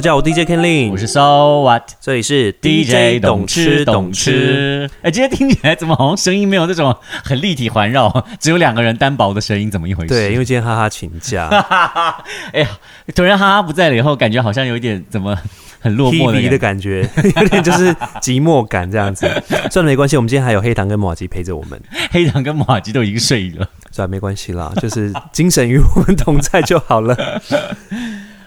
大家好，我 DJ Ken Lin，我是 So What 这里是 DJ 懂吃懂。吃。哎，今天听起来怎么好像声音没有那种很立体环绕，只有两个人单薄的声音，怎么一回事？对，因为今天哈哈请假，哎呀，突然哈哈不在了以后，感觉好像有一点怎么很落寞的的感觉，有点就是寂寞感这样子。算了，没关系，我们今天还有黑糖跟马吉陪着我们。黑糖跟马吉都已经睡了，算了，没关系啦，就是精神与我们同在就好了。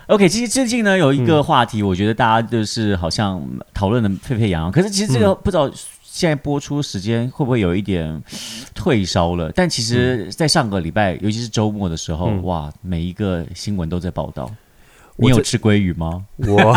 OK，其实最近呢有一个话题，我觉得大家就是好像讨论的沸沸扬扬。可是其实这个不知道现在播出时间会不会有一点退烧了？但其实，在上个礼拜，尤其是周末的时候，哇，每一个新闻都在报道。你有吃鲑鱼吗？我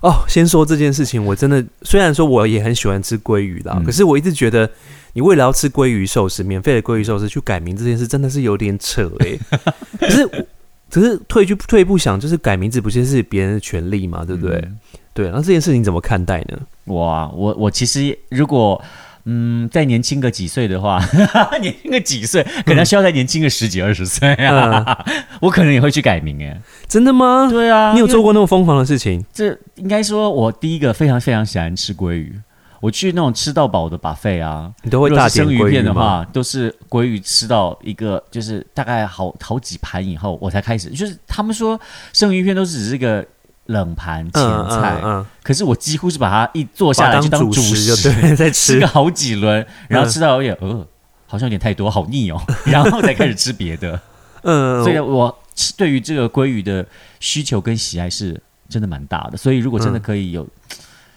哦，先说这件事情，我真的虽然说我也很喜欢吃鲑鱼啦，可是我一直觉得，你为了要吃鲑鱼寿司，免费的鲑鱼寿司去改名这件事，真的是有点扯哎。可是。只是退去退一步想，就是改名字不就是别人的权利嘛，对不对？对，那这件事情怎么看待呢？哇，我我其实如果嗯再年轻个几岁的话，年轻个几岁，可能需要再年轻个十几二十岁啊，我可能也会去改名哎，真的吗？对啊，你有做过那么疯狂的事情？这应该说，我第一个非常非常喜欢吃鲑鱼。我去那种吃到饱的把费啊，你都会大生鱼片的话，都是鲑鱼吃到一个就是大概好好几盘以后，我才开始。就是他们说生鱼片都是只是一个冷盘前菜，可是我几乎是把它一坐下来就当主食，对，在吃个好几轮，然后吃到有点呃，好像有点太多，好腻哦，然后才开始吃别的。嗯，所以我对于这个鲑鱼的需求跟喜爱是真的蛮大的。所以如果真的可以有。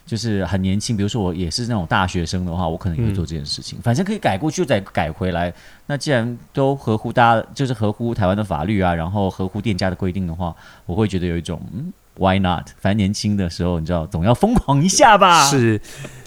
就是很年轻，比如说我也是那种大学生的话，我可能也会做这件事情。反正可以改过去再改回来。那既然都合乎大家，就是合乎台湾的法律啊，然后合乎店家的规定的话，我会觉得有一种嗯，Why not？反正年轻的时候，你知道总要疯狂一下吧。是，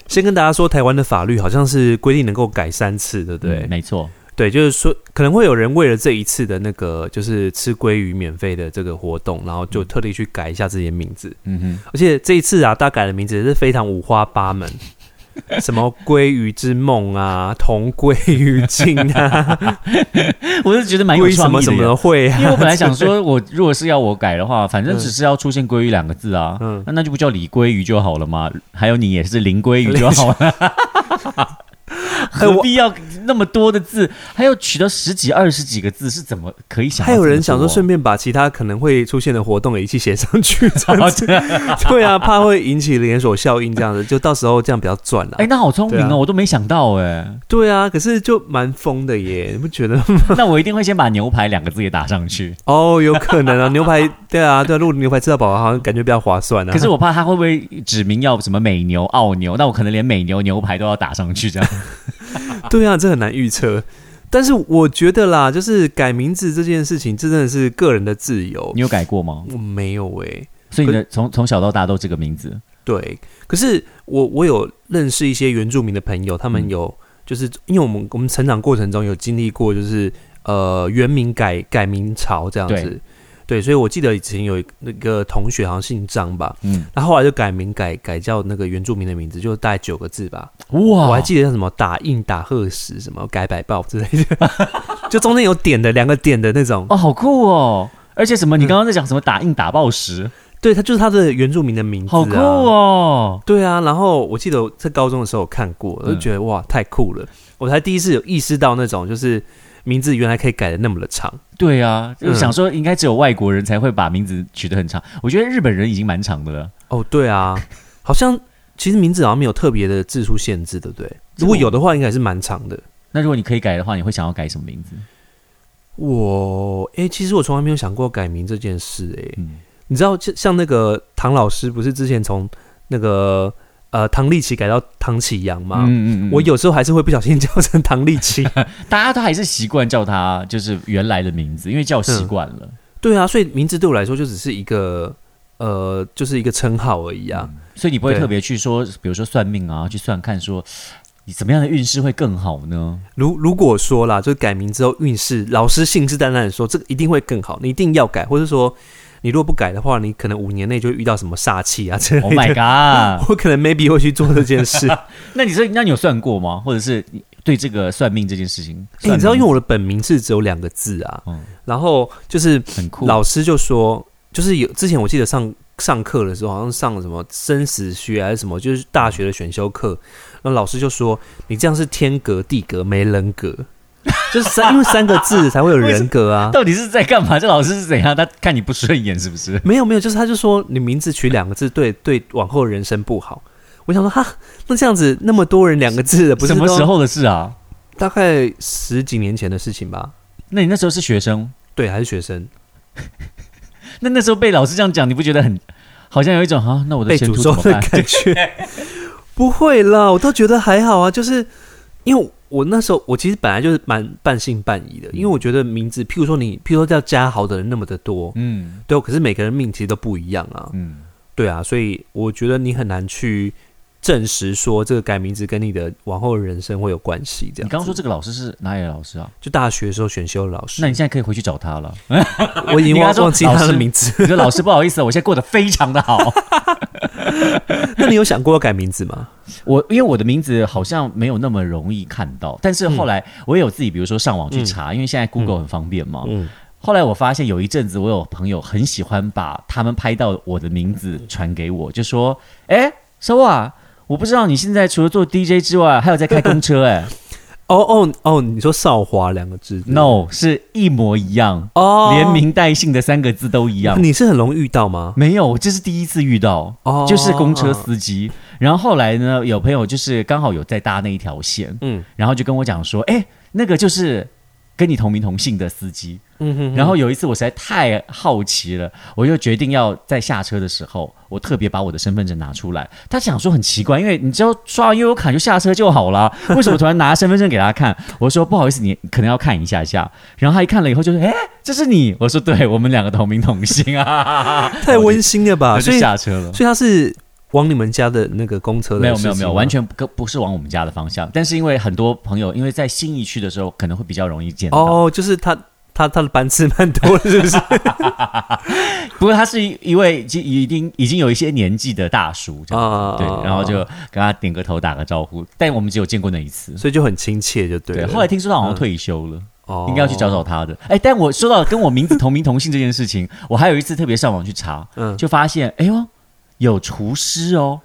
先跟大家说，台湾的法律好像是规定能够改三次，对不对？没错。对，就是说可能会有人为了这一次的那个就是吃鲑鱼免费的这个活动，然后就特地去改一下自己的名字。嗯哼，而且这一次啊，大改的名字也是非常五花八门，什么鲑鱼之梦啊，同归于尽啊，我是觉得蛮有创意的。什么会？因为我本来想 说，我如果是要我改的话，反正只是要出现“鲑鱼”两个字啊，那那就不叫李鲑鱼就好了嘛。还有你也是林鲑鱼就好了。何必要那么多的字，还要取到十几、二十几个字，是怎么可以想？还有人想说，顺便把其他可能会出现的活动也一起写上去，这样子。对啊，怕会引起连锁效应，这样子就到时候这样比较赚了。哎，那好聪明哦，我都没想到哎。对啊，可是就蛮疯的耶，你不觉得？那我一定会先把牛排两个字也打上去。哦，有可能啊，牛排对啊，对啊，如果牛排吃到饱，好像感觉比较划算啊。可是我怕他会不会指明要什么美牛、澳牛，那我可能连美牛牛排都要打上去，这样。对啊，这很难预测。但是我觉得啦，就是改名字这件事情，这真的是个人的自由。你有改过吗？我没有诶。所以你的从从小到大都这个名字。对，可是我我有认识一些原住民的朋友，他们有就是因为我们我们成长过程中有经历过，就是呃原名改改名潮这样子。对，所以我记得以前有那个同学好像姓张吧，嗯，那后来就改名改改叫那个原住民的名字，就大概九个字吧。哇，我还记得叫什么打印打贺石什么改百报之类的，就中间有点的两个点的那种。哦，好酷哦！而且什么，你刚刚在讲什么打印打报时？对，他就是他的原住民的名字。好酷哦！对啊，然后我记得在高中的时候看过，我就觉得哇，太酷了！我才第一次有意识到那种就是。名字原来可以改的那么的长，对啊，就想说应该只有外国人才会把名字取得很长。我觉得日本人已经蛮长的了。哦，对啊，好像其实名字好像没有特别的字数限制，对不对？如果有的话，应该是蛮长的。那如果你可以改的话，你会想要改什么名字？我哎，其实我从来没有想过改名这件事。哎，你知道，像像那个唐老师，不是之前从那个。呃，唐立奇改到唐启阳嘛，嗯嗯嗯，我有时候还是会不小心叫成唐立奇，大家都还是习惯叫他就是原来的名字，因为叫习惯了。对啊，所以名字对我来说就只是一个呃，就是一个称号而已啊。所以你不会特别去说，比如说算命啊，去算看说你怎么样的运势会更好呢？如如果说啦，就改名之后运势，老师信誓旦旦的说这个一定会更好，你一定要改，或者说。你如果不改的话，你可能五年内就会遇到什么煞气啊之类的。Oh my god！我可能 maybe 会去做这件事。那你说，那你有算过吗？或者是对这个算命这件事情？你知道，因为我的本名是只有两个字啊。然后就是很酷，老师就说，就是有之前我记得上上课的时候，好像上什么生死学还是什么，就是大学的选修课，那老师就说你这样是天格地格没人格，就是三因为三个字才会有人格啊。到底是在干嘛？这老师是怎样？他看你不顺眼是不是？没有没有，就是他就说你名字取两个字，对对，往后人生不好。我想说哈，那这样子那么多人两个字的，不是什么时候的事啊？大概十几年前的事情吧。那你那时候是学生？对，还是学生？那那时候被老师这样讲，你不觉得很好像有一种啊？那我的前途怎么办？感觉 不会啦，我倒觉得还好啊。就是因为我那时候，我其实本来就是蛮半信半疑的，因为我觉得名字，譬如说你，譬如说叫嘉豪的人那么的多，嗯，对，可是每个人命其实都不一样啊，嗯，对啊，所以我觉得你很难去。证实说这个改名字跟你的往后人生会有关系，这样。你刚刚说这个老师是哪里的老师啊？就大学时候选修的老师。那你现在可以回去找他了。我已经忘忘记他的名字。你说老师不好意思，我现在过得非常的好。那你有想过要改名字吗？我因为我的名字好像没有那么容易看到，但是后来我也有自己，比如说上网去查，因为现在 Google 很方便嘛。嗯。后来我发现有一阵子，我有朋友很喜欢把他们拍到我的名字传给我，就说：“哎，收啊。”我不知道你现在除了做 DJ 之外，还有在开公车 哎？哦哦哦！你说“少华”两个字？No，是一模一样哦，连名带姓的三个字都一样。你是很容易遇到吗？没有，这是第一次遇到，哦，就是公车司机。然后后来呢，有朋友就是刚好有在搭那一条线，嗯，然后就跟我讲说，哎，那个就是跟你同名同姓的司机。嗯哼，然后有一次我实在太好奇了，我就决定要在下车的时候，我特别把我的身份证拿出来。他想说很奇怪，因为你只要刷完悠游卡就下车就好了，为什么突然拿身份证给他看？我说不好意思，你可能要看一下下。然后他一看了以后就说：“哎，这是你。”我说：“对，我们两个同名同姓啊，太温馨了吧？” 所以下车了。所以他是往你们家的那个公车？没有没有没有，完全不不是往我们家的方向。但是因为很多朋友因为在新义区的时候，可能会比较容易见到。哦，就是他。他他的班次蛮多的，是不是？不过他是一位已经已经已经有一些年纪的大叔，啊，对，然后就跟他点个头，打个招呼，但我们只有见过那一次，所以就很亲切，就对。后来听说他好像退休了，哦，应该要去找找他的。哎，但我说到跟我名字同名同姓这件事情，我还有一次特别上网去查，嗯，就发现，哎呦，有厨师哦。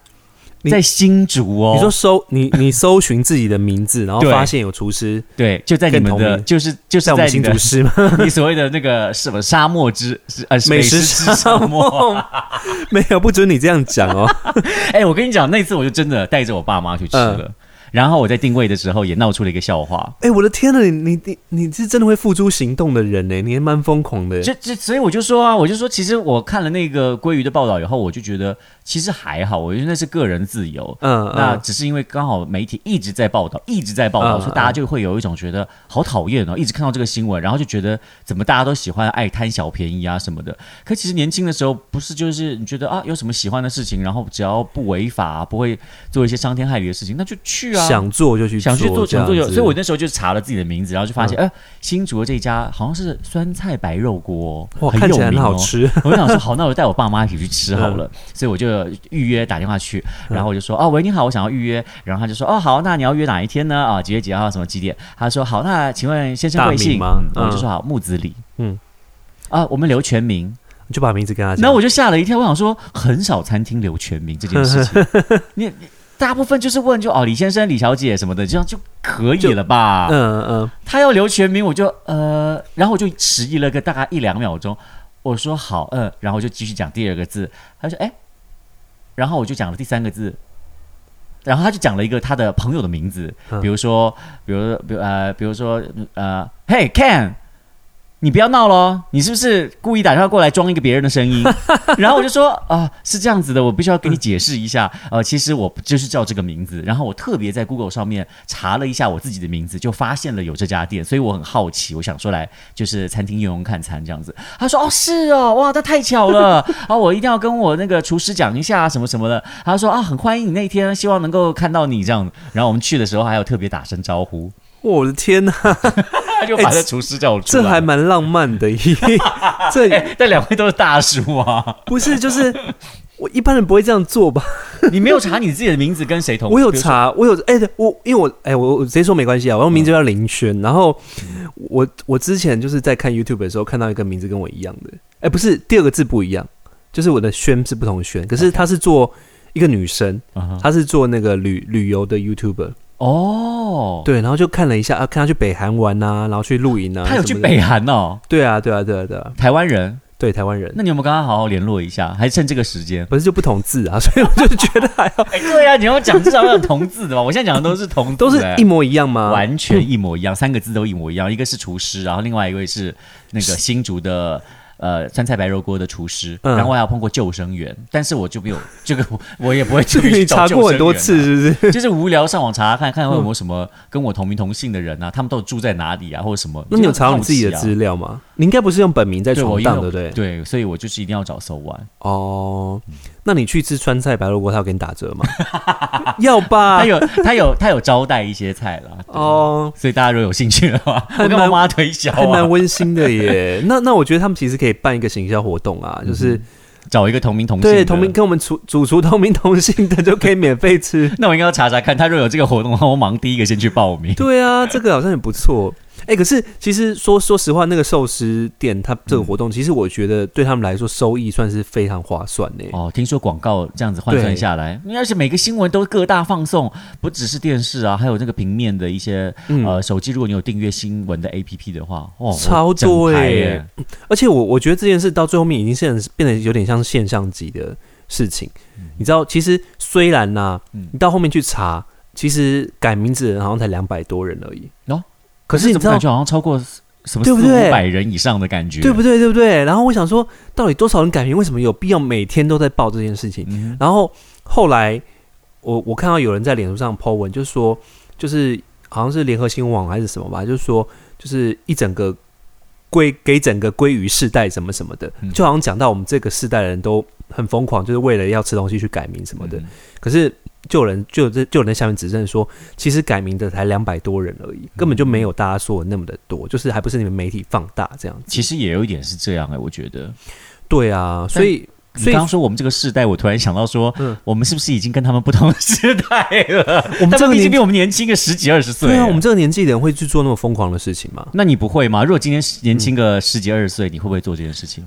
在新竹哦，你说搜 你你搜寻自己的名字，然后发现有厨师，对，就在你们的，就是就是在新竹市吗？你所谓的那个什么沙漠之呃美食沙漠，没有不准你这样讲哦。哎，我跟你讲，那次我就真的带着我爸妈去吃了。然后我在定位的时候也闹出了一个笑话。哎，我的天呐，你你你你是真的会付诸行动的人呢？你还蛮疯狂的。这这所以我就说啊，我就说，其实我看了那个鲑鱼的报道以后，我就觉得其实还好。我觉得那是个人自由。嗯，那只是因为刚好媒体一直在报道，一直在报道，所以大家就会有一种觉得好讨厌哦，一直看到这个新闻，然后就觉得怎么大家都喜欢爱贪小便宜啊什么的。可其实年轻的时候不是就是你觉得啊有什么喜欢的事情，然后只要不违法，不会做一些伤天害理的事情，那就去啊。想做就去，想去做想做就，所以我那时候就查了自己的名字，然后就发现，哎，新竹的这家好像是酸菜白肉锅，哇，看起来很好吃。我就想说，好，那我就带我爸妈一起去吃好了。所以我就预约打电话去，然后我就说，哦，喂，你好，我想要预约。然后他就说，哦，好，那你要约哪一天呢？啊，几月几号？什么几点？他说，好，那请问先生贵姓吗？我就说好，木子李。嗯，啊，我们留全名，就把名字跟他讲。那我就吓了一跳，我想说，很少餐厅留全名这件事情，你。大部分就是问就哦，李先生、李小姐什么的，这样就可以了吧？嗯嗯。他要留全名，我就呃，然后我就迟疑了个大概一两秒钟，我说好，嗯，然后就继续讲第二个字。他说哎，然后我就讲了第三个字，然后他就讲了一个他的朋友的名字，比如说，比如，比如呃，比如说呃，嘿，Ken。你不要闹喽！你是不是故意打电话过来装一个别人的声音？然后我就说啊，是这样子的，我必须要跟你解释一下。呃，其实我就是叫这个名字。然后我特别在 Google 上面查了一下我自己的名字，就发现了有这家店，所以我很好奇，我想说来就是餐厅用用看餐这样子。他说哦，是哦，哇，那太巧了 啊！我一定要跟我那个厨师讲一下什么什么的。他说啊，很欢迎你那天，希望能够看到你这样。然后我们去的时候还有特别打声招呼。我的天哪！他就把这厨师叫我出来，这还蛮浪漫的。这但两位都是大叔啊，不是？就是我一般人不会这样做吧？你没有查你自己的名字跟谁同？我有查，我有哎，我因为我哎，我我直接说没关系啊。我用名字叫林轩，然后我我之前就是在看 YouTube 的时候看到一个名字跟我一样的，哎，不是第二个字不一样，就是我的轩是不同轩，可是他是做一个女生，她是做那个旅旅游的 YouTuber 哦，对，然后就看了一下啊，看他去北韩玩啊，然后去露营啊，他有去北韩哦，对啊，对啊，对啊，对啊，台湾人。对台湾人，那你有没有跟他好好联络一下？还趁这个时间？不是就不同字啊，所以我就觉得还要。哎，对啊，你要讲至少要有同字的吧？我现在讲的都是同，都是一模一样吗？完全一模一样，三个字都一模一样。一个是厨师，然后另外一位是那个新竹的。呃，酸菜白肉锅的厨师，然后我还有碰过救生员，但是我就没有 这个，我也不会去查过很多次，是不是？就是无聊上网查看看有没有什么跟我同名同姓的人啊，他们都住在哪里啊，或者什么？那你有查你自己的资料吗？你应该不是用本名在闯荡，对不对？对，所以我就是一定要找搜完哦。那你去吃川菜白萝卜，他要给你打折吗？要吧，他有他有他有招待一些菜啦。哦，所以大家如果有兴趣的话，我跟妈妈推销，还蛮温馨的耶。那那我觉得他们其实可以办一个行销活动啊，就是找一个同名同姓，对，同名跟我们主主厨同名同姓的就可以免费吃。那我应该要查查看，他如果有这个活动的话，我忙第一个先去报名。对啊，这个好像也不错。哎，可是其实说说实话，那个寿司店它这个活动，其实我觉得对他们来说收益算是非常划算的。哦，听说广告这样子换算下来，而且每个新闻都各大放送，不只是电视啊，还有那个平面的一些呃手机，如果你有订阅新闻的 APP 的话，哦，超多哎！而且我我觉得这件事到最后面已经现变得有点像现象级的事情。你知道，其实虽然呢，你到后面去查，其实改名字的人好像才两百多人而已。哦。可是你知道，就好像超过什么四五百人以上的感觉，对不对？对不对？然后我想说，到底多少人改名？为什么有必要每天都在报这件事情？然后后来，我我看到有人在脸书上 po 文，就是说，就是好像是联合新闻网还是什么吧，就是说，就是一整个归给整个归于世代什么什么的，就好像讲到我们这个世代的人都很疯狂，就是为了要吃东西去改名什么的。可是。就有人就这就有人在下面指证说，其实改名的才两百多人而已，根本就没有大家说的那么的多，就是还不是你们媒体放大这样子。其实也有一点是这样哎，我觉得。对啊，所以所以刚刚说我们这个世代，我突然想到说，嗯，我们是不是已经跟他们不同时代了？我们这个已经比我们年轻个十几二十岁。对啊，我们这个年纪的人会去做那么疯狂的事情吗？那你不会吗？如果今天年轻个十几二十岁，你会不会做这件事情？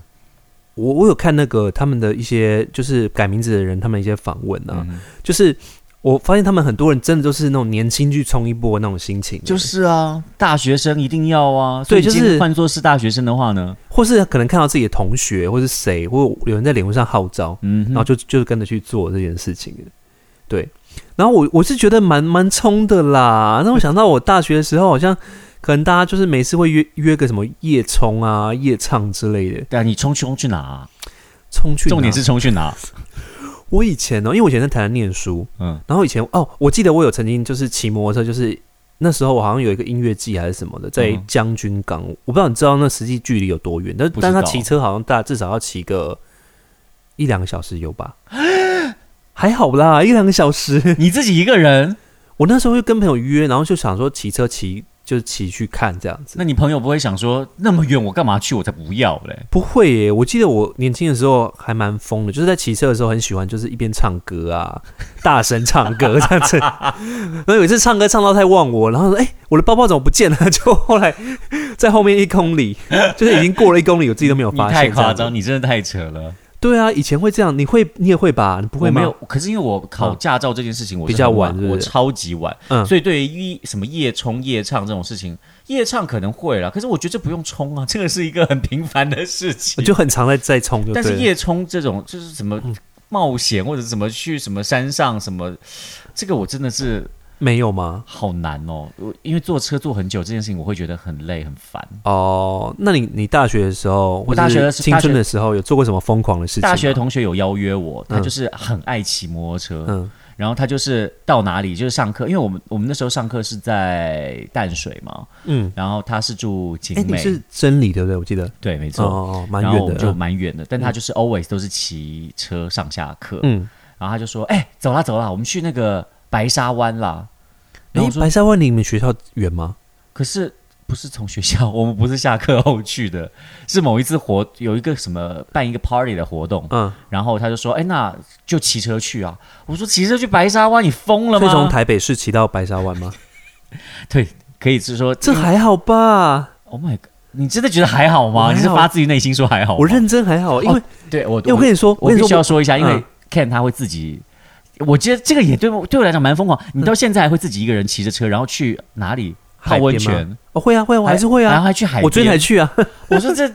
我我有看那个他们的一些就是改名字的人，他们一些访问啊，就是我发现他们很多人真的都是那种年轻去冲一波那种心情。就是啊，大学生一定要啊，对，就是换作是大学生的话呢，或是可能看到自己的同学或是谁，或有人在脸上号召，嗯，然后就就是跟着去做这件事情。对，然后我我是觉得蛮蛮冲的啦。那我想到我大学的时候好像。可能大家就是每次会约约个什么夜冲啊、夜唱之类的。对啊，你冲去冲去哪？冲去重点是冲去哪？我以前呢，因为我以前在台南念书，嗯，然后以前哦，我记得我有曾经就是骑摩托车，就是那时候我好像有一个音乐季还是什么的，在将军港，我不知道你知道那实际距离有多远，但但他骑车好像大至少要骑个一两个小时有吧？还好啦，一两个小时，你自己一个人？我那时候就跟朋友约，然后就想说骑车骑。就是骑去看这样子，那你朋友不会想说那么远我干嘛去？我才不要嘞！不会耶，我记得我年轻的时候还蛮疯的，就是在骑车的时候很喜欢，就是一边唱歌啊，大声唱歌这样子。然后有一次唱歌唱到太忘我，然后说：“哎，我的包包怎么不见了？” 就后来在后面一公里，就是已经过了一公里，我自己都没有发现。太夸张，你真的太扯了。对啊，以前会这样，你会你也会吧？你不会吗没有？可是因为我考驾照这件事情，我比较晚，我超级晚，嗯，所以对于什么夜冲夜唱这种事情，夜唱可能会了。可是我觉得这不用冲啊，这个是一个很平凡的事情，就很常在在冲。但是夜冲这种就是什么冒险或者怎么去什么山上什么，这个我真的是。没有吗？好难哦，因为坐车坐很久这件事情，我会觉得很累很烦。哦，那你你大学的时候，我大学青春的时候有做过什么疯狂的事情？大学同学有邀约我，他就是很爱骑摩托车，嗯，然后他就是到哪里就是上课，因为我们我们那时候上课是在淡水嘛，嗯，然后他是住景美，是真理对不对？我记得对，没错，哦，蛮远的，就蛮远的，但他就是 always 都是骑车上下课，嗯，然后他就说，哎，走啦走啦，我们去那个。白沙湾啦，哎，白沙湾离你们学校远吗？可是不是从学校，我们不是下课后去的，是某一次活有一个什么办一个 party 的活动，嗯，然后他就说，哎，那就骑车去啊。我说骑车去白沙湾，你疯了吗？从台北市骑到白沙湾吗？对，可以是说这还好吧？Oh my god！你真的觉得还好吗？你是发自于内心说还好？我认真还好，因为对我，因为我跟你说，我必须要说一下，因为 Ken 他会自己，我觉得这个也对我对我来讲蛮疯狂。你到现在还会自己一个人骑着车，然后去哪里泡温泉？哦，会啊，会，我还是会啊，然后还去海，我昨天才去啊。我说这。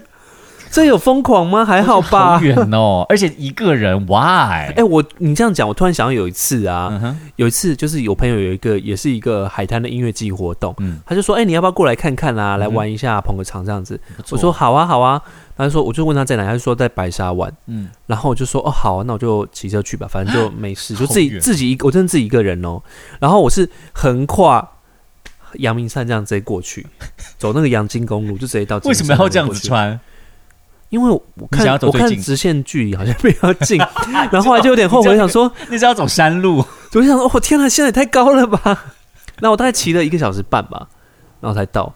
这有疯狂吗？还好吧。好远哦，而且一个人，why？哎，我你这样讲，我突然想到有一次啊，有一次就是有朋友有一个也是一个海滩的音乐季活动，嗯，他就说，哎，你要不要过来看看啊？来玩一下，捧个场这样子。我说好啊，好啊。他就说，我就问他在哪，他就说在白沙湾。嗯，然后我就说，哦，好，啊那我就骑车去吧，反正 就没事，就自己自己一个，我真的自己一个人哦。然后我是横跨阳明山这样直接过去，走那个阳金公路，就直接到。为什么要这样子穿？因为我看我看直线距离好像比较近，然后后来就有点后悔，想说你是要走山路，我就想说，哦天哪，现在也太高了吧！那我大概骑了一个小时半吧，然后才到。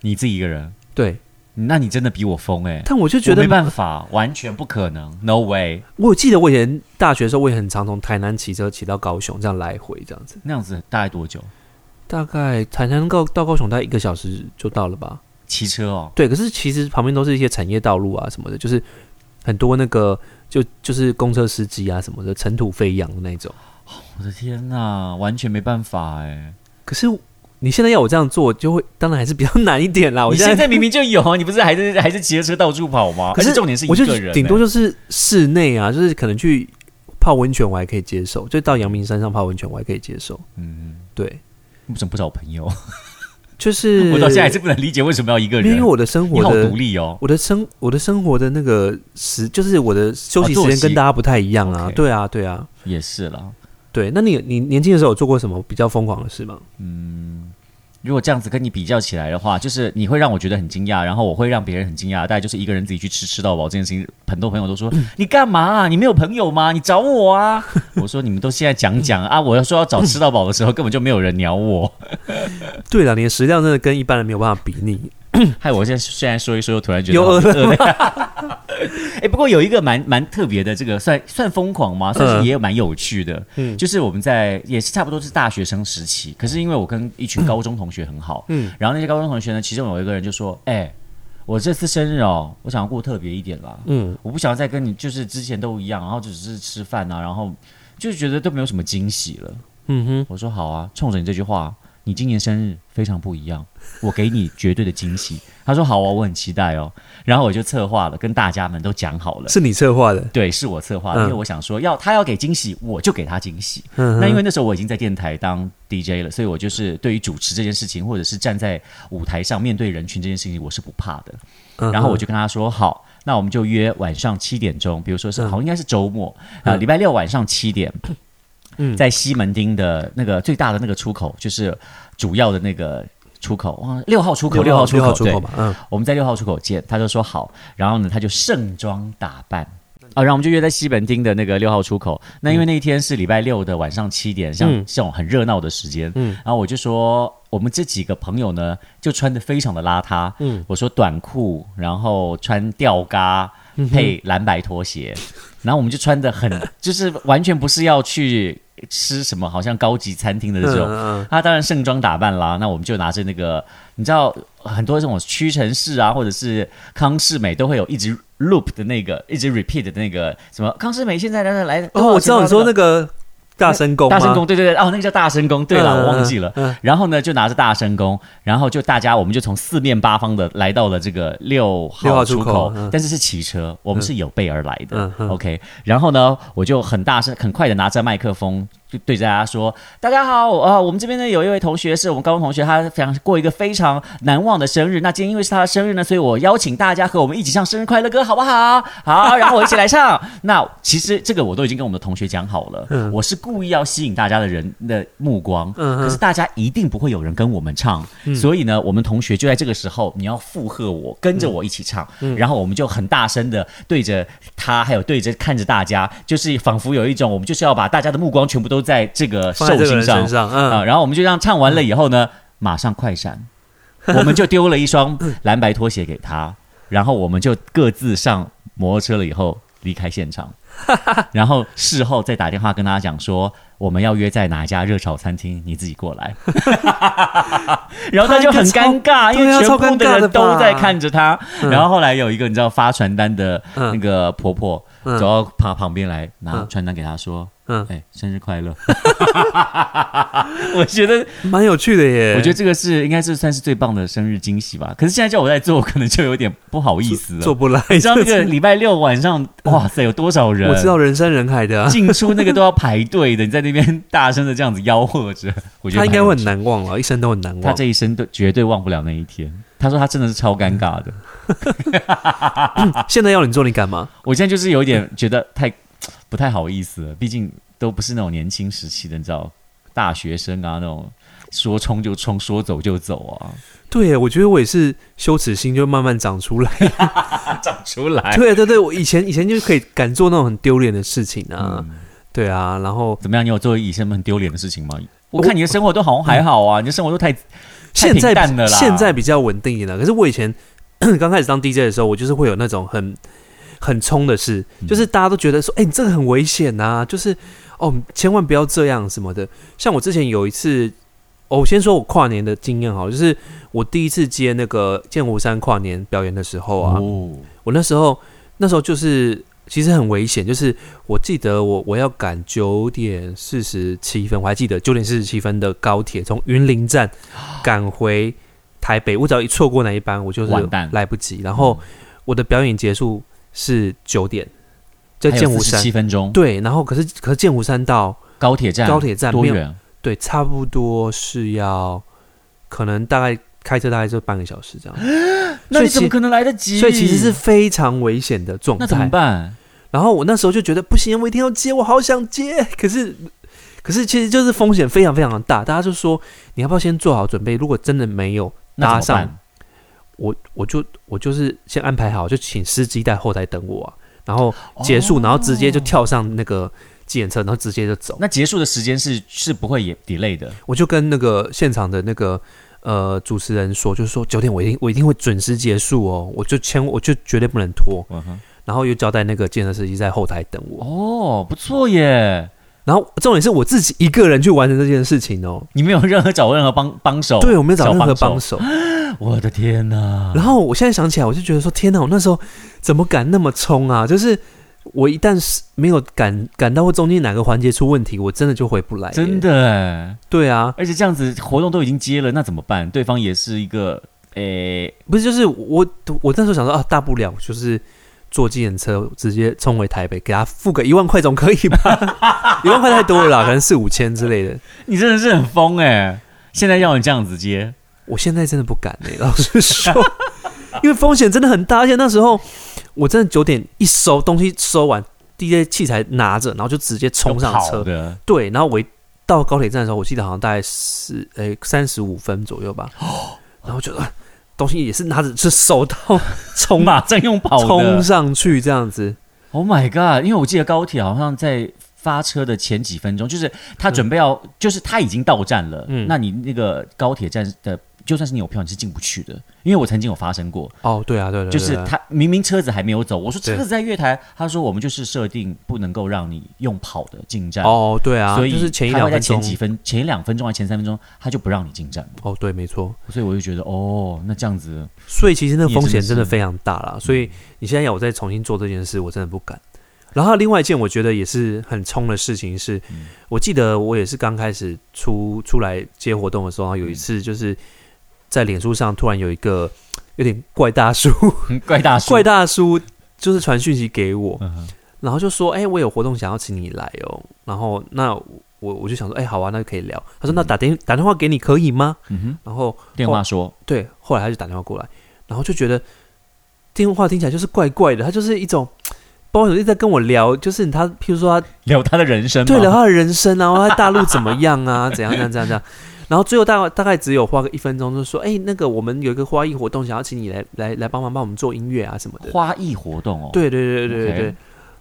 你自己一个人？对，那你真的比我疯哎！但我就觉得没办法，完全不可能，no way。我记得我以前大学的时候，我也很常从台南骑车骑到高雄，这样来回这样子。那样子大概多久？大概台南到到高雄大概一个小时就到了吧。骑车哦，对，可是其实旁边都是一些产业道路啊什么的，就是很多那个就就是公车司机啊什么的，尘土飞扬的那种。我的天哪，完全没办法哎！可是你现在要我这样做，就会当然还是比较难一点啦。我现在明明就有啊，你不是还是还是骑着车到处跑吗？可是重点是一个人，顶多就是室内啊，就是可能去泡温泉，我还可以接受；就到阳明山上泡温泉，我还可以接受。嗯，对，为什么不找朋友？就是我到现在还是不能理解为什么要一个人，因为我的生活的独立哦，我的生我的生活的那个时，就是我的休息时间跟大家不太一样啊，对啊，对啊，也是啦，对，那你你年轻的时候有做过什么比较疯狂的事吗？嗯。如果这样子跟你比较起来的话，就是你会让我觉得很惊讶，然后我会让别人很惊讶。大概就是一个人自己去吃吃到饱这件事情，很多朋友都说 你干嘛？啊你没有朋友吗？你找我啊！我说你们都现在讲讲啊！我要说要找吃到饱的时候，根本就没有人鸟我。对了，你的食量真的跟一般人没有办法比拟。害我现在虽然说一说，又突然觉得有饿。哎，不过有一个蛮蛮特别的，这个算算疯狂吗？算是也有蛮有趣的。嗯，就是我们在也是差不多是大学生时期，可是因为我跟一群高中同学很好，嗯，然后那些高中同学呢，其中有一个人就说：“哎，我这次生日哦，我想要过特别一点啦，嗯，我不想要再跟你就是之前都一样，然后只是吃饭啊，然后就觉得都没有什么惊喜了。”嗯哼，我说好啊，冲着你这句话。你今年生日非常不一样，我给你绝对的惊喜。他说好啊，我很期待哦。然后我就策划了，跟大家们都讲好了。是你策划的？对，是我策划的。因为我想说，要他要给惊喜，我就给他惊喜。那因为那时候我已经在电台当 DJ 了，所以我就是对于主持这件事情，或者是站在舞台上面对人群这件事情，我是不怕的。然后我就跟他说好，那我们就约晚上七点钟，比如说是好，应该是周末啊，礼拜六晚上七点。在西门町的那个最大的那个出口，就是主要的那个出口，哇，六号出口，六号出口，对，嗯，我们在六号出口见。他就说好，然后呢，他就盛装打扮，啊，然后我们就约在西门町的那个六号出口。那因为那一天是礼拜六的晚上七点，像这种很热闹的时间，嗯，然后我就说，我们这几个朋友呢，就穿的非常的邋遢，嗯，我说短裤，然后穿吊嘎配蓝白拖鞋，然后我们就穿的很，就是完全不是要去。吃什么？好像高级餐厅的这种，他当然盛装打扮啦。那我们就拿着那个，你知道，很多这种屈臣氏啊，或者是康士美，都会有一直 loop 的那个，一直 repeat 的那个什么康士美现在来来来，哦，我知道你说那个。大声公，大声公，对对对，哦，那个叫大声公，对了，我忘记了。然后呢，就拿着大声公，然后就大家，我们就从四面八方的来到了这个六号出口，但是是骑车，我们是有备而来的。OK，然后呢，我就很大声、很快的拿着麦克风。就对着大家说：“大家好，呃，我们这边呢有一位同学是我们高中同学，他非常过一个非常难忘的生日。那今天因为是他的生日呢，所以我邀请大家和我们一起唱生日快乐歌，好不好？好，然后我一起来唱。那其实这个我都已经跟我们的同学讲好了，我是故意要吸引大家的人的目光，可是大家一定不会有人跟我们唱，所以呢，我们同学就在这个时候，你要附和我，跟着我一起唱，然后我们就很大声的对着他，还有对着看着大家，就是仿佛有一种我们就是要把大家的目光全部都。”都在这个寿星上，嗯，然后我们就这样唱完了以后呢，马上快闪，我们就丢了一双蓝白拖鞋给他，然后我们就各自上摩托车了以后离开现场。然后事后再打电话跟他讲说我们要约在哪一家热炒餐厅，你自己过来。然后他就很尴尬，因为全部的人都在看着他。然后后来有一个你知道发传单的那个婆婆走到旁旁边来拿传单给他说。嗯，哎，生日快乐！我觉得蛮有趣的耶。我觉得这个是应该是算是最棒的生日惊喜吧。可是现在叫我在做，可能就有点不好意思了，做不来。你知道那个礼拜六晚上，哇塞，有多少人？我知道人山人海的，进出那个都要排队的。你在那边大声的这样子吆喝着，我觉得他应该会很难忘了，一生都很难忘。他这一生都绝对忘不了那一天。他说他真的是超尴尬的。现在要你做，你敢吗？我现在就是有一点觉得太不太好意思了，毕竟。都不是那种年轻时期的，你知道，大学生啊，那种说冲就冲，说走就走啊。对，我觉得我也是羞耻心就慢慢长出来，长出来。对对对，我以前以前就可以敢做那种很丢脸的事情啊。对啊，然后怎么样？你有做以前很丢脸的事情吗？我看你的生活都好像还好啊，你的生活都太现在。现在比较稳定一点了。可是我以前 刚开始当 DJ 的时候，我就是会有那种很很冲的事，就是大家都觉得说，哎，你这个很危险呐，就是。哦，千万不要这样什么的。像我之前有一次，我先说我跨年的经验哈，就是我第一次接那个剑湖山跨年表演的时候啊，我那时候那时候就是其实很危险，就是我记得我我要赶九点四十七分，我还记得九点四十七分的高铁从云林站赶回台北，我只要一错过那一班，我就是来不及。然后我的表演结束是九点。在剑湖山七分钟，对，然后可是可是剑湖山到高铁站高铁站多远？对，差不多是要可能大概开车大概就半个小时这样。那你怎么可能来得及？所以其实是非常危险的状态。那怎么办？然后我那时候就觉得不行，我一定要接，我好想接。可是可是其实就是风险非常非常的大。大家就说你要不要先做好准备？如果真的没有搭上，我我就我就是先安排好，就请司机在后台等我啊。然后结束，然后直接就跳上那个计程车，然后直接就走。那结束的时间是是不会也 delay 的。我就跟那个现场的那个呃主持人说，就是说九点我一定我一定会准时结束哦，我就签我就绝对不能拖。然后又交代那个建设司机在后台等我。哦，不错耶。然后重点是我自己一个人去完成这件事情哦，你没有任何找任何帮帮手，对我没有找任何帮手。我的天哪！然后我现在想起来，我就觉得说天哪，我那时候怎么敢那么冲啊？就是我一旦是没有感感到中间哪个环节出问题，我真的就回不来。真的，对啊，而且这样子活动都已经接了，那怎么办？对方也是一个诶，不是，就是我我那时候想说啊，大不了就是。坐计程车直接冲回台北，给他付个一万块总可以吧？一万块太多了啦，可能四五千之类的。你真的是很疯哎！现在要你这样子接，我现在真的不敢哎，老实说，因为风险真的很大。而且那时候我真的九点一收东西收完，第一些器材拿着，然后就直接冲上车。对，然后我到高铁站的时候，我记得好像大概是诶三十五分左右吧。哦然后觉得。东西也是拿着是手套冲嘛，正用跑冲上去这样子。Oh my god！因为我记得高铁好像在发车的前几分钟，就是他准备要，就是他已经到站了。嗯，那你那个高铁站的。就算是你有票，你是进不去的，因为我曾经有发生过。哦，对啊，对对，就是他明明车子还没有走，我说车子在月台，他说我们就是设定不能够让你用跑的进站。哦，对啊，所以就是前一两分钟，前几分，前两分钟还前三分钟，他就不让你进站。哦，对，没错。所以我就觉得，哦，那这样子，所以其实那个风险真的非常大啦。所以你现在要我再重新做这件事，我真的不敢。然后另外一件我觉得也是很冲的事情是，我记得我也是刚开始出出来接活动的时候，有一次就是。在脸书上突然有一个有点怪大叔，怪大叔，怪大叔就是传讯息给我，然后就说：“哎，我有活动想要请你来哦。”然后那我我就想说：“哎，好啊，那就可以聊。”他说：“那打电打电话给你可以吗？”嗯哼，然后电话说对，后来他就打电话过来，然后就觉得电话听起来就是怪怪的，他就是一种包括一直在跟我聊，就是他譬如说他聊他的人生，对，聊他的人生，然后在大陆怎么样啊？怎样？怎样？怎样？然后最后大概大概只有花个一分钟，就说：“哎，那个我们有一个花艺活动，想要请你来来来帮忙帮我们做音乐啊什么的。”花艺活动哦，对对对对对对。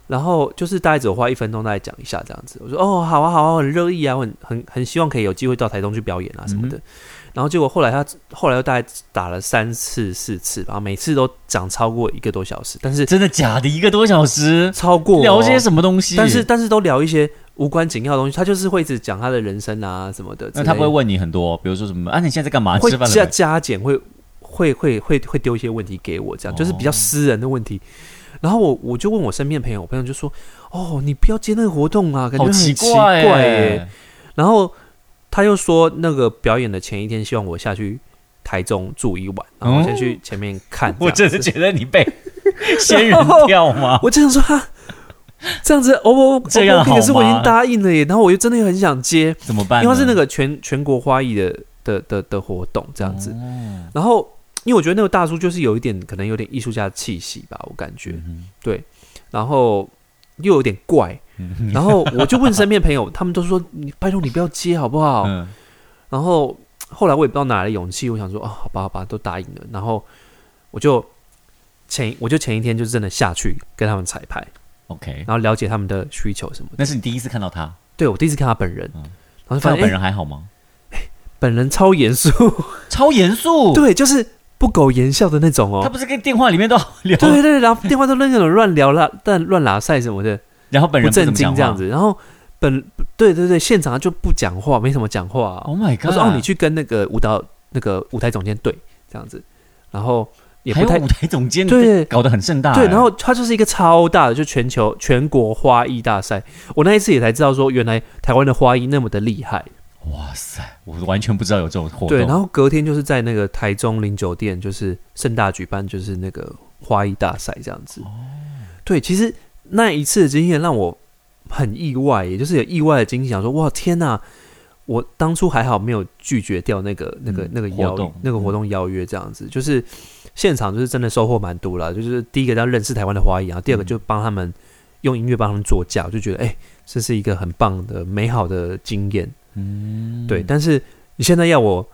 然后就是大概只有花一分钟，大概讲一下这样子。我说哦，好啊，好啊，很乐意啊，我很很很希望可以有机会到台中去表演啊什么的。然后结果后来他后来又大概打了三次四次，然后每次都讲超过一个多小时。但是真的假的？一个多小时？超过聊些什么东西？但是但是都聊一些无关紧要的东西。他就是会一直讲他的人生啊什么的。那他不会问你很多，比如说什么啊？你现在在干嘛？会加加减，会会会会会丢一些问题给我，这样就是比较私人的问题。然后我我就问我身边的朋友，我朋友就说：“哦，你不要接那个活动啊，感觉很奇怪耶。”然后他又说，那个表演的前一天，希望我下去台中住一晚，然后先去前面看。我真是觉得你被 仙人跳吗？我真想说，哈，这样子，哦，这样可是我已经答应了耶。然后我又真的很想接，怎么办？因为是那个全全国花艺的的的的活动，这样子。然后。因为我觉得那个大叔就是有一点，可能有点艺术家的气息吧，我感觉，对，然后又有点怪，然后我就问身边朋友，他们都说你拜托你不要接好不好？然后后来我也不知道哪来的勇气，我想说哦，好吧好吧，都答应了，然后我就前我就前一天就真的下去跟他们彩排，OK，然后了解他们的需求什么。那是你第一次看到他？对，我第一次看他本人，然后发现本人还好吗？本人超严肃，超严肃，对，就是。不苟言笑的那种哦，他不是跟电话里面都聊，对对，然后电话都那种乱聊啦，但乱拉塞什么的，然后本人不正经这样子，然后本对对对，现场就不讲话，没什么讲话。Oh my god！他说哦，你去跟那个舞蹈那个舞台总监对这样子，然后也不太舞台总监对搞得很盛大，对，然后它就是一个超大的，就全球全国花艺大赛，我那一次也才知道说，原来台湾的花艺那么的厉害。哇塞！我完全不知道有这种活动。对，然后隔天就是在那个台中林酒店，就是盛大举办，就是那个花艺大赛这样子。哦，对，其实那一次的经验让我很意外，也就是有意外的惊喜，想说哇天哪！我当初还好没有拒绝掉那个那个那个邀那个活动邀约，这样子就是现场就是真的收获蛮多了。就是第一个要认识台湾的花艺，然后第二个就帮他们用音乐帮他们做架，就觉得哎，这是一个很棒的美好的经验。嗯，对，但是你现在要我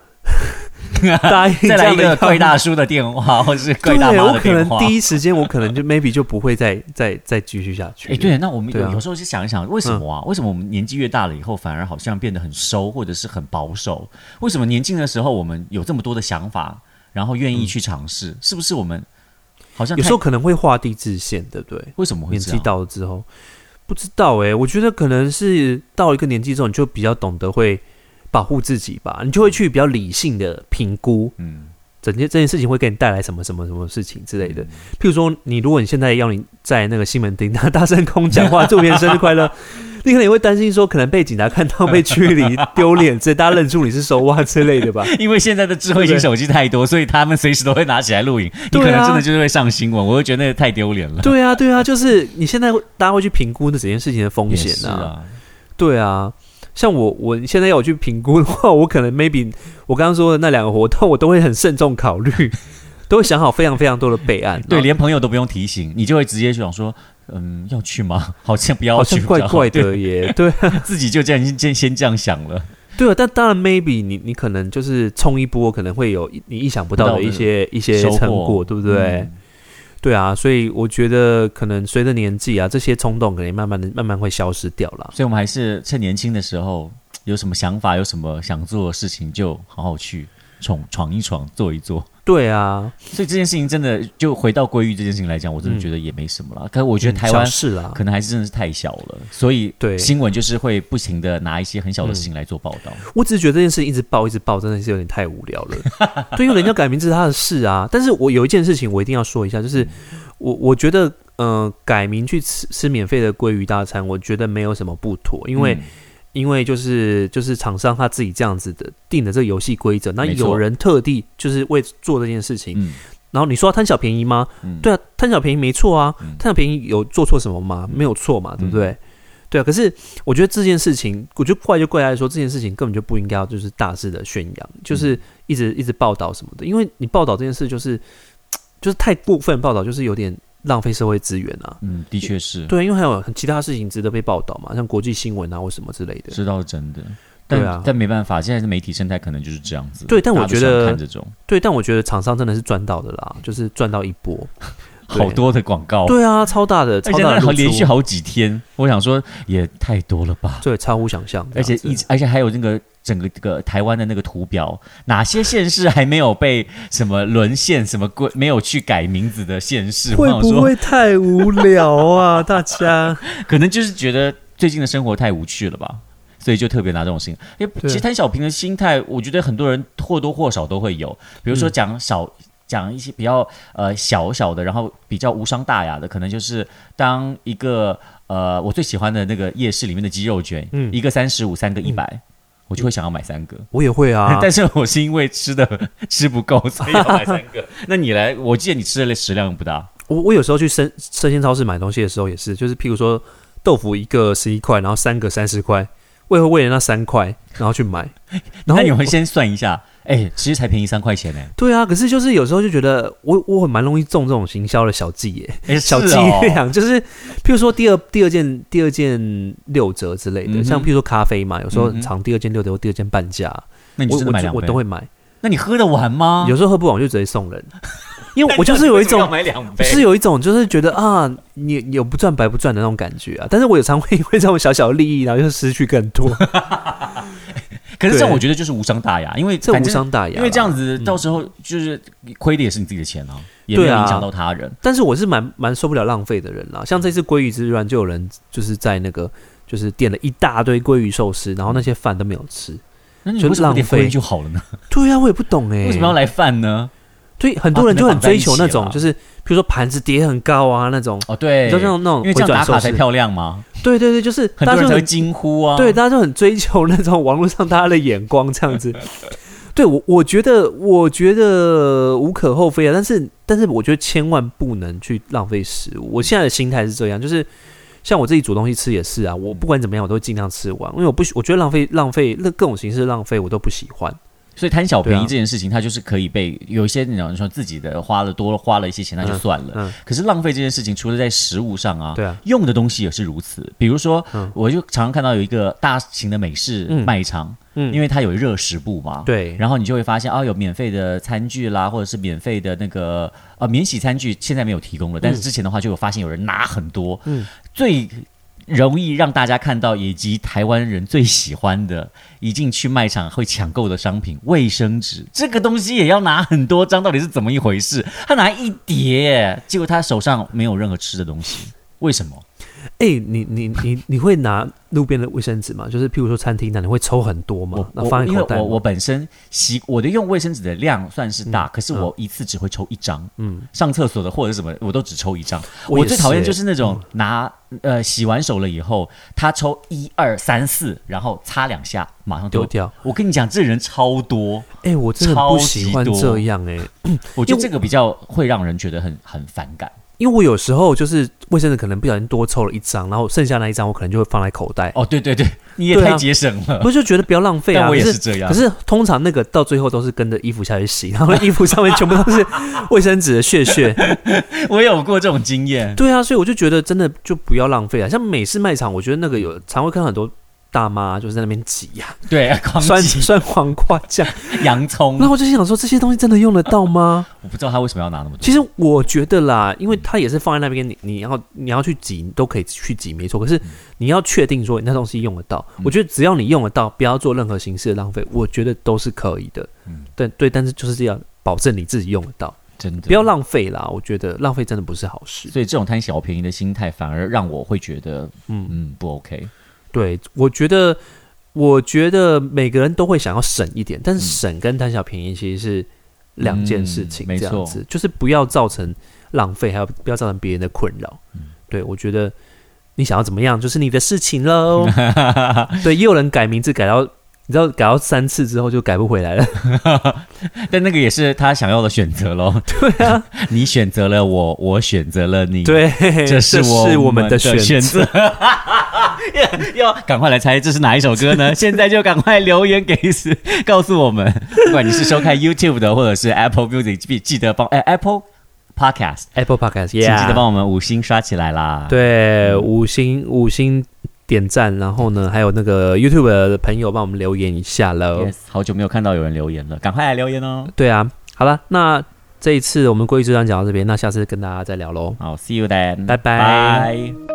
答应 再来一个贵大叔的电话，或者是贵大妈的电话，第一时间我可能就 maybe 就不会再再再继续下去。哎，对，那我们有有时候去想一想，为什么啊？为什么我们年纪越大了以后，反而好像变得很收，或者是很保守？为什么年轻的时候我们有这么多的想法，然后愿意去尝试？是不是我们好像有时候可能会画地自限，对不对？为什么会年纪到了之后？不知道哎，我觉得可能是到一个年纪之后，你就比较懂得会保护自己吧，你就会去比较理性的评估，嗯，整件这件事情会给你带来什么什么什么事情之类的。譬如说，你如果你现在要你在那个西门町大大声空讲话，祝别人生日快乐。你可能也会担心说，可能被警察看到被驱离丢脸，所以大家认出你是收袜之类的吧？因为现在的智慧型手机太多，所以他们随时都会拿起来录影。你可能真的就是会上新闻，我会觉得那个太丢脸了。对啊，对啊，就是你现在大家会去评估那整件事情的风险啊。对啊，像我我现在要我去评估的话，我可能 maybe 我刚刚说的那两个活动，我都会很慎重考虑，都会想好非常非常多的备案。对，连朋友都不用提醒，你就会直接想说。嗯，要去吗？好像不要去，怪怪的耶。对，自己就这样先先这样想了。对啊，但当然，maybe 你你可能就是冲一波，可能会有你意想不到的一些一些成果，对不对？对啊，所以我觉得可能随着年纪啊，这些冲动可能慢慢的慢慢会消失掉了。所以我们还是趁年轻的时候，有什么想法，有什么想做的事情，就好好去闯闯一闯，做一做。对啊，所以这件事情真的就回到归于这件事情来讲，我真的觉得也没什么了。可是我觉得台湾是啦，可能还是真的是太小了，所以对新闻就是会不停的拿一些很小的事情来做报道。我只是觉得这件事情一直报一直报，真的是有点太无聊了。对，因为人家改名字是他的事啊。但是我有一件事情我一定要说一下，就是我我觉得，嗯，改名去吃吃免费的鲑鱼大餐，我觉得没有什么不妥，因为。因为就是就是厂商他自己这样子的定的这个游戏规则，那有人特地就是为做这件事情，然后你说贪小便宜吗？对啊，贪小便宜没错啊，贪小便宜有做错什么吗？没有错嘛，对不对？对啊，可是我觉得这件事情，我觉得怪就怪在说这件事情根本就不应该要就是大肆的宣扬，就是一直一直报道什么的，因为你报道这件事就是就是太过分报道，就是有点。浪费社会资源啊！嗯，的确是。对，因为还有其他事情值得被报道嘛，像国际新闻啊或什么之类的。知道是真的，对啊，但没办法，现在的媒体生态可能就是这样子。对，但我觉得看这种，对，但我觉得厂商真的是赚到的啦，就是赚到一波。好多的广告，对啊，超大的，超大的，连续好几天。我想说也太多了吧？对，超乎想象。而且一，而且还有那个整个这个台湾的那个图表，哪些县市还没有被什么沦陷，什么归没有去改名字的县市？会不会太无聊啊？大家可能就是觉得最近的生活太无趣了吧？所以就特别拿这种心，因为其实贪小平的心态，我觉得很多人或多或少都会有。比如说讲少讲一些比较呃小小的，然后比较无伤大雅的，可能就是当一个呃我最喜欢的那个夜市里面的鸡肉卷，嗯，一个三十五，三个一百，我就会想要买三个。我也会啊，但是我是因为吃的吃不够，所以要买三个。那你来，我记得你吃的食量不大。我我有时候去生生鲜超市买东西的时候也是，就是譬如说豆腐一个十一块，然后三个三十块。为何为了那三块，然后去买？然后你会先算一下，哎，其实才便宜三块钱呢。对啊，可是就是有时候就觉得，我我很蛮容易中这种行销的小计耶，小伎俩，就是譬如说第二第二件第二件六折之类的，像譬如说咖啡嘛，有时候常第二件六折或第二件半价，那你我我我都会买。那你喝得完吗？有时候喝不完就直接送人。因为我就是有一种，是有一种，就是觉得啊，你有不赚白不赚的那种感觉啊。但是我有常会 因为这种小小的利益，然后又失去更多。可是这样我觉得就是无伤大雅，因为这无伤大雅，因为这样子到时候就是亏的也是你自己的钱啊，也没有影响到他人。但是我是蛮蛮受不了浪费的人啦。像这次鲑鱼之乱，就有人就是在那个就是点了一大堆鲑鱼寿司，然后那些饭都没有吃，那你为什么点鲑鱼就好了呢？对啊，我也不懂哎，为什么要来饭呢？所以很多人就很追求那种，就是比如说盘子叠很高啊那种。哦，对，就那种那种，因为这样打卡才漂亮吗？对对对，就是很多人会惊呼啊。对，大家就很追求那种网络上大家的眼光这样子。对我，我觉得，我觉得无可厚非啊。但是，但是，我觉得千万不能去浪费食物。我现在的心态是这样，就是像我自己煮东西吃也是啊。我不管怎么样，我都会尽量吃完，因为我不，我觉得浪费浪费那各种形式浪费，我都不喜欢。所以贪小便宜这件事情，它就是可以被有一些那种说自己的花了多花了一些钱，那就算了。嗯。可是浪费这件事情，除了在食物上啊，对啊，用的东西也是如此。比如说，我就常常看到有一个大型的美式卖场，嗯，因为它有热食部嘛，对。然后你就会发现，啊，有免费的餐具啦，或者是免费的那个呃免洗餐具，现在没有提供了，但是之前的话就有发现有人拿很多，嗯，最。容易让大家看到，以及台湾人最喜欢的，一进去卖场会抢购的商品——卫生纸。这个东西也要拿很多张，到底是怎么一回事？他拿一叠，结果他手上没有任何吃的东西，为什么？哎，你你你你会拿路边的卫生纸吗？就是譬如说餐厅那你会抽很多吗？那放因为我我本身习我的用卫生纸的量算是大，可是我一次只会抽一张。嗯，上厕所的或者什么，我都只抽一张。我最讨厌就是那种拿呃洗完手了以后，他抽一二三四，然后擦两下马上丢掉。我跟你讲，这人超多。哎，我真的不喜欢这样哎，我觉得这个比较会让人觉得很很反感。因为我有时候就是卫生纸可能不小心多抽了一张，然后剩下那一张我可能就会放在口袋。哦，对对对，你也太节省了。不就觉得不要浪费啊？我也是这样。可是通常那个到最后都是跟着衣服下去洗，然后衣服上面全部都是卫生纸的屑屑。我有过这种经验。对啊，所以我就觉得真的就不要浪费啊。像美式卖场，我觉得那个有常会看到很多。大妈就是在那边挤呀，对，酸酸黄瓜酱、洋葱。那我就想说，这些东西真的用得到吗？我不知道他为什么要拿那么多。其实我觉得啦，因为他也是放在那边，你你要你要去挤，都可以去挤，没错。可是你要确定说那东西用得到，我觉得只要你用得到，不要做任何形式的浪费，我觉得都是可以的。嗯，对对，但是就是要保证你自己用得到，真的不要浪费啦。我觉得浪费真的不是好事。所以这种贪小便宜的心态，反而让我会觉得，嗯嗯，不 OK。对，我觉得。我觉得每个人都会想要省一点，但是省跟贪小便宜其实是两件事情。这样子就是不要造成浪费，还有不要造成别人的困扰。对，我觉得你想要怎么样，就是你的事情喽。对，也有人改名字改到。你知道改到三次之后就改不回来了，但那个也是他想要的选择喽。对啊，你选择了我，我选择了你，对，这是我们的选择。要赶快来猜这是哪一首歌呢？现在就赶快留言给告诉我们。不管你是收看 YouTube 的，或者是 Apple Music，记记得帮哎 Apple Podcast，Apple Podcast，请记得帮我们五星刷起来啦。对，五星五星。点赞，然后呢，还有那个 YouTube 的朋友帮我们留言一下喽。好久没有看到有人留言了，赶快来留言哦。对啊，好了，那这一次我们鲑鱼之章讲到这边，那下次跟大家再聊喽。好，See you then，拜拜。